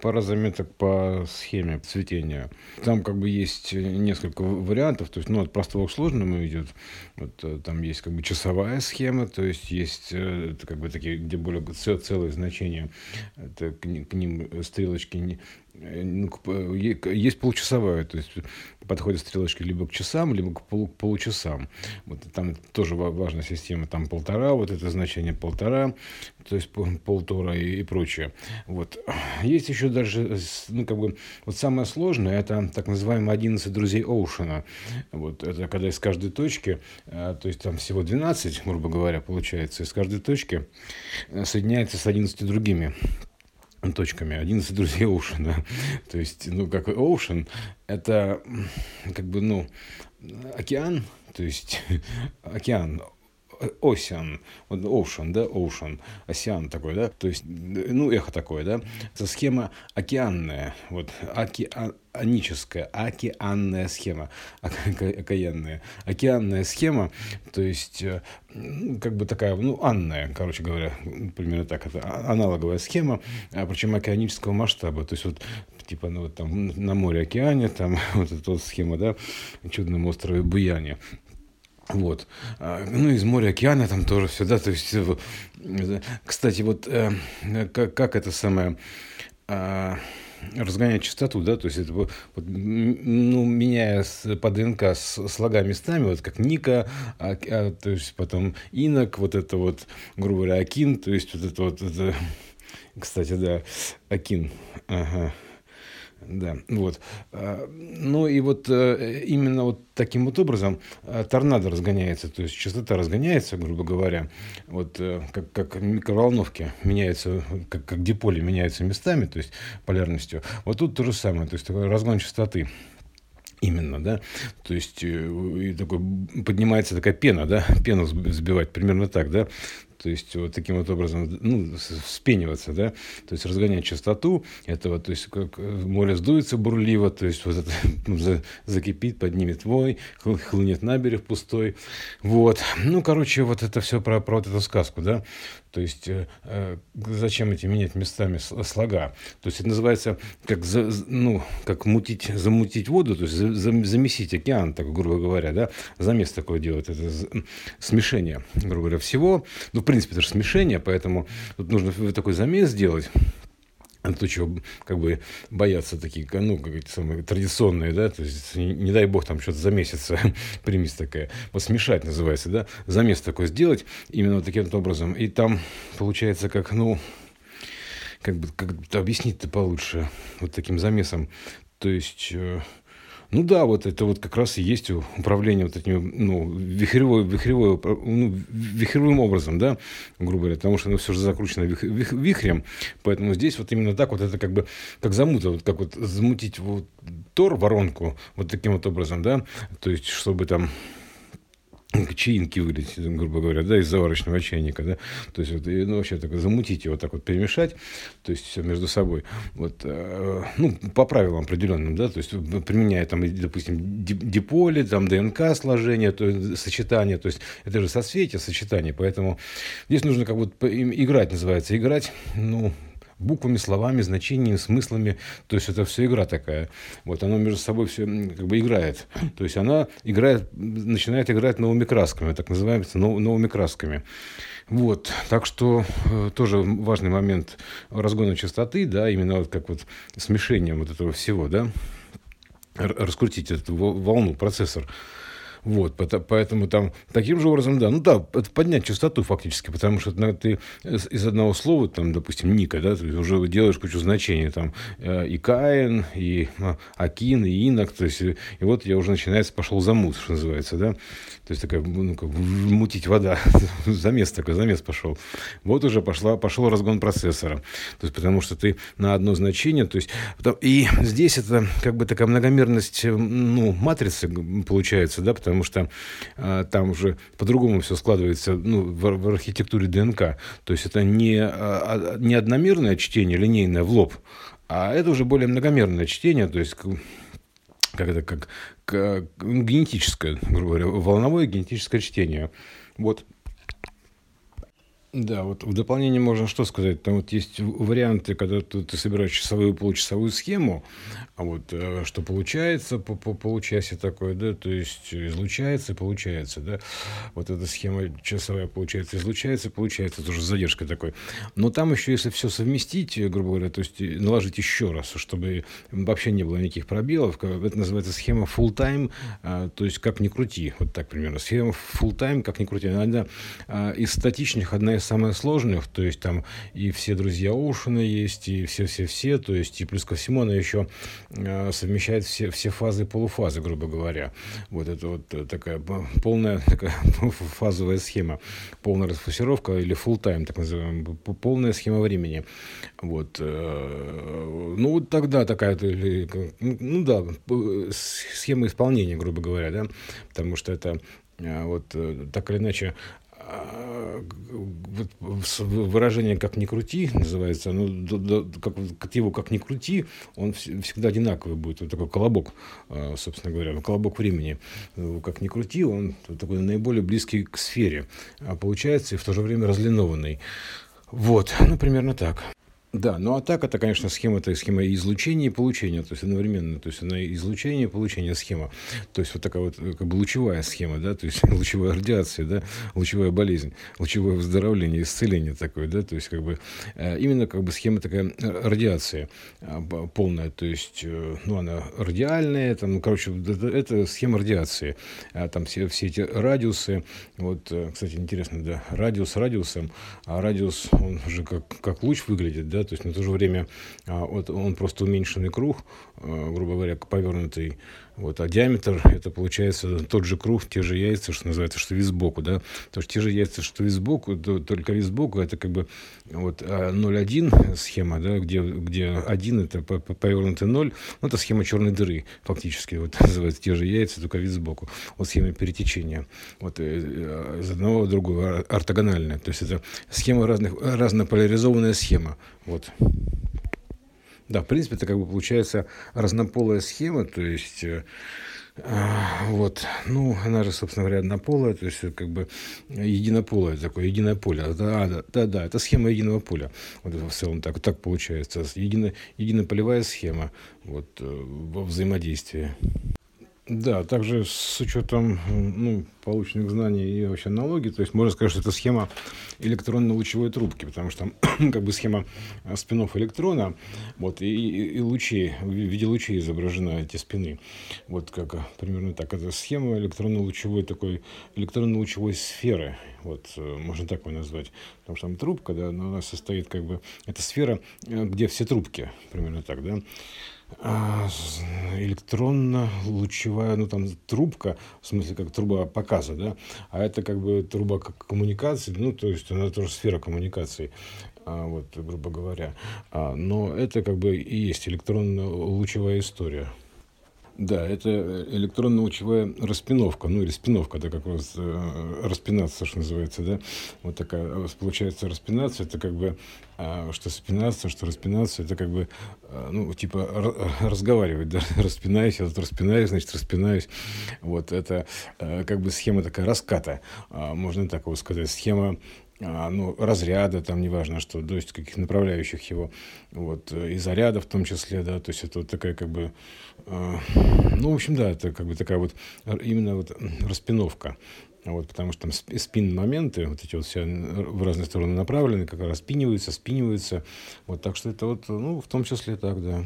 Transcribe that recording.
пара заметок по схеме цветения. Там как бы есть несколько вариантов, то есть ну, от простого к сложному идет. Вот, э, там есть как бы часовая схема, то есть есть э, это, как бы такие, где более целые значения, это к, к ним стрелочки не, Э, есть получасовая, то есть подходят стрелочки либо к часам, либо к, полу, получасам. Вот там тоже важная система, там полтора, вот это значение полтора, то есть полтора и, и прочее. Вот. Есть еще даже, ну, как бы, вот самое сложное, это так называемые 11 друзей Оушена. Вот, это когда из каждой точки, э, то есть там всего 12, грубо говоря, получается, из каждой точки э, соединяется с 11 другими точками. 11 друзей Оушена. То есть, ну, как Оушен, это как бы, ну, океан, то есть океан, Ocean, вот Ocean, да, Ocean, океан такой, да, то есть, ну, эхо такое, да, это схема океанная, вот, океаническая, океанная схема, окаянная, океанная схема, то есть, э, как бы такая, ну, анная, короче говоря, примерно так, это аналоговая схема, а причем океанического масштаба, то есть, вот, типа, ну, вот там на море, океане, там вот эта вот схема, да, чудном острове Буяне, вот. А, ну, из моря, океана там тоже все, да, то есть, э, кстати, вот э, как, как это самое а, разгонять частоту, да, то есть это вот, ну, меняя с, по ДНК с, слога местами, вот как Ника, а, а, то есть потом Инок, вот это вот, грубо говоря, Акин, то есть вот это вот, это, кстати, да, Акин, ага, да, вот. А, ну и вот э, именно вот таким вот образом э, торнадо разгоняется, то есть частота разгоняется, грубо говоря, вот э, как, как микроволновки меняются, как, как диполи меняются местами, то есть полярностью. Вот тут то же самое, то есть такой разгон частоты. Именно, да. То есть и такой, поднимается такая пена, да, пену взбивать, примерно так, да то есть вот таким вот образом, ну, вспениваться, да, то есть разгонять частоту этого, то есть как море сдуется бурливо, то есть вот это ну, за, закипит, поднимет вой, хлынет на берег пустой, вот, ну, короче, вот это все про, про вот эту сказку, да, то есть э, э зачем эти менять местами слога, то есть это называется как, за, ну, как мутить, замутить воду, то есть за, за, замесить океан, так грубо говоря, да, замес такое делать, это смешение, грубо говоря, всего, ну, принципе, это же смешение, поэтому тут нужно такой замес сделать. То, чего как бы боятся такие, ну, как самые традиционные, да, то есть, не, не дай бог, там что-то замесится, примесь такая. Вот смешать называется, да, замес такой сделать именно вот таким вот образом. И там получается как, ну, как бы, как объяснить-то получше вот таким замесом. То есть, э, ну да, вот это вот как раз и есть управление вот этим, ну, вихревой, вихревой, ну, вихревым образом, да, грубо говоря, потому что оно все же закручено вих, вих, вихрем, поэтому здесь вот именно так вот это как бы, как замута, вот как вот замутить вот тор, воронку, вот таким вот образом, да, то есть, чтобы там чаинки вылить, грубо говоря, да, из заварочного чайника, да, то есть вот, и, ну, вообще так замутить его, так вот перемешать, то есть все между собой, вот, э, ну, по правилам определенным, да, то есть применяя там, допустим, диполи, там, ДНК сложение, то есть сочетание, то есть это же соцветие, сочетание, поэтому здесь нужно как бы играть, называется, играть, ну, буквами, словами, значениями, смыслами. То есть это все игра такая. Вот оно между собой все как бы играет. То есть она играет, начинает играть новыми красками, так называемыми новыми красками. Вот, так что э, тоже важный момент разгона частоты, да, именно вот как вот смешением вот этого всего, да, раскрутить эту волну, процессор. Вот, поэтому там таким же образом, да, ну да, это поднять частоту фактически, потому что ну, ты из одного слова, там, допустим, Ника, да, ты уже делаешь кучу значений, там, э, и Каин, и а, Акин, и Инок, то есть, и вот я уже начинается, пошел замут, что называется, да, то есть такая, ну, как мутить вода, замес такой, замес пошел. Вот уже пошла, пошел разгон процессора, то есть потому что ты на одно значение, то есть, и здесь это как бы такая многомерность, ну, матрицы получается, да, потому потому что э, там уже по-другому все складывается ну, в, в архитектуре ДНК. То есть это не, э, не одномерное чтение, линейное в лоб, а это уже более многомерное чтение, то есть как это, как, как генетическое, грубо говоря, волновое генетическое чтение. Вот. Да, вот в дополнение можно что сказать? Там вот есть варианты, когда ты, ты собираешь часовую получасовую схему, а вот э, что получается по, по получасе такое, да, то есть излучается, получается, да, вот эта схема часовая получается, излучается, получается, тоже с задержкой такой. Но там еще, если все совместить, грубо говоря, то есть наложить еще раз, чтобы вообще не было никаких пробелов, это называется схема full time, а, то есть как ни крути, вот так примерно. Схема full time, как ни крути. Она а, из статичных одна из самых сложных, то есть там и все друзья Оушена есть, и все-все-все, то есть и плюс ко всему она еще э, совмещает все, все фазы и полуфазы, грубо говоря. Вот это вот такая полная такая фазовая схема, полная расфокусировка или full time, так называемая, полная схема времени. Вот. Э, ну, вот тогда такая, ну да, схема исполнения, грубо говоря, да, потому что это э, вот так или иначе выражение «как ни крути» называется, ну, как, его «как ни крути», он всегда одинаковый будет, вот такой колобок, а, собственно говоря, колобок времени. Как ни крути, он такой наиболее близкий к сфере, а получается и в то же время разлинованный. Вот, ну, примерно так. Да, ну а так это, конечно, схема, это схема излучения и получения, то есть одновременно, то есть она излучение и получение схема, то есть вот такая вот как бы лучевая схема, да, то есть лучевая радиация, да, лучевая болезнь, лучевое выздоровление, исцеление такое, да, то есть как бы э, именно как бы схема такая э, радиация э, полная, то есть, ну она радиальная, там, ну, короче, это схема радиации, а там все, все эти радиусы, вот, кстати, интересно, да, радиус радиусом, а радиус, он же как, как луч выглядит, да, да, то есть на то же время а, вот, он просто уменьшенный круг, а, грубо говоря, повернутый, вот, а диаметр это получается тот же круг, те же яйца, что называется, что вид сбоку, да, то есть те же яйца, что вид сбоку, то, только вид сбоку это как бы вот 0,1 а, схема, да, где, где 1 это повернутый 0, ну, это схема черной дыры, фактически, вот называется те же яйца, только вид сбоку, вот схема перетечения, вот э, из одного в другого, ортогональная, то есть это схема разных, разнополяризованная схема, вот. Да, в принципе, это как бы получается разнополая схема, то есть э, вот, ну, она же, собственно говоря, однополая, то есть как бы единополое такое, единое поле. А, да, да, да, это схема единого поля. Вот в целом так, так получается. Едино, единополевая схема вот, э, во взаимодействии. Да, также с учетом ну, полученных знаний и вообще аналогии, то есть можно сказать, что это схема электронно-лучевой трубки, потому что там как бы схема спинов электрона, вот, и, и, лучи, в виде лучей изображены эти спины. Вот как примерно так. Это схема электронно-лучевой такой, электронно-лучевой сферы, вот, э, можно так его назвать, потому что там трубка, да, но она состоит как бы, это сфера, э, где все трубки, примерно так, да, электронно-лучевая, ну там трубка, в смысле как труба показа, да, а это как бы труба как коммуникации, ну то есть она тоже сфера коммуникаций, а, вот, грубо говоря. А, но это как бы и есть электронно-лучевая история. Да, это электронно-лучевая распиновка, ну или спиновка, да, как раз э, распинаться, что называется, да. Вот такая, а, получается, распинаться, это как бы, э, что спинаться, что распинаться, это как бы, э, ну, типа разговаривать, да, распинаюсь, я тут распинаюсь, значит, распинаюсь. Вот, это э, как бы схема такая раската, э, можно так его сказать, схема а, ну, разряда, там, неважно что, то есть каких направляющих его, вот, и заряда в том числе, да, то есть это вот такая как бы, э, ну, в общем, да, это как бы такая вот именно вот распиновка, вот, потому что там спин-моменты, вот эти вот все в разные стороны направлены, как раз спиниваются, спиниваются, вот, так что это вот, ну, в том числе так, да.